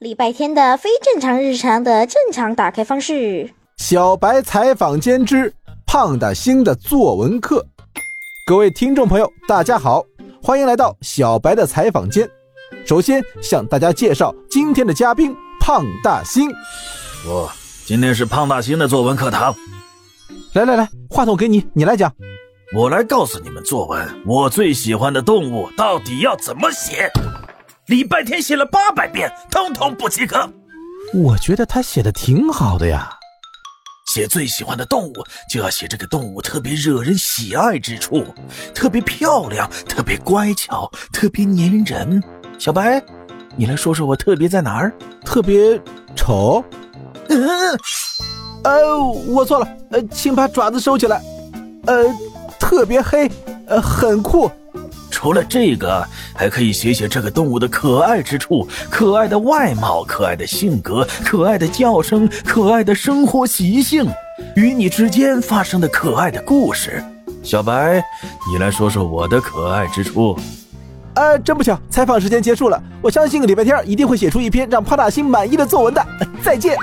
礼拜天的非正常日常的正常打开方式。小白采访间之胖大星的作文课。各位听众朋友，大家好，欢迎来到小白的采访间。首先向大家介绍今天的嘉宾胖大星。我今天是胖大星的作文课堂。来来来，话筒给你，你来讲。我来告诉你们作文，我最喜欢的动物到底要怎么写。礼拜天写了八百遍，通通不及格。我觉得他写的挺好的呀。写最喜欢的动物，就要写这个动物特别惹人喜爱之处，特别漂亮，特别乖巧，特别粘人。小白，你来说说我特别在哪儿？特别丑？嗯，呃，我错了。呃，请把爪子收起来。呃，特别黑，呃，很酷。除了这个，还可以写写这个动物的可爱之处：可爱的外貌、可爱的性格、可爱的叫声、可爱的生活习性，与你之间发生的可爱的故事。小白，你来说说我的可爱之处。呃，真不巧，采访时间结束了。我相信礼拜天一定会写出一篇让帕大星满意的作文的。再见。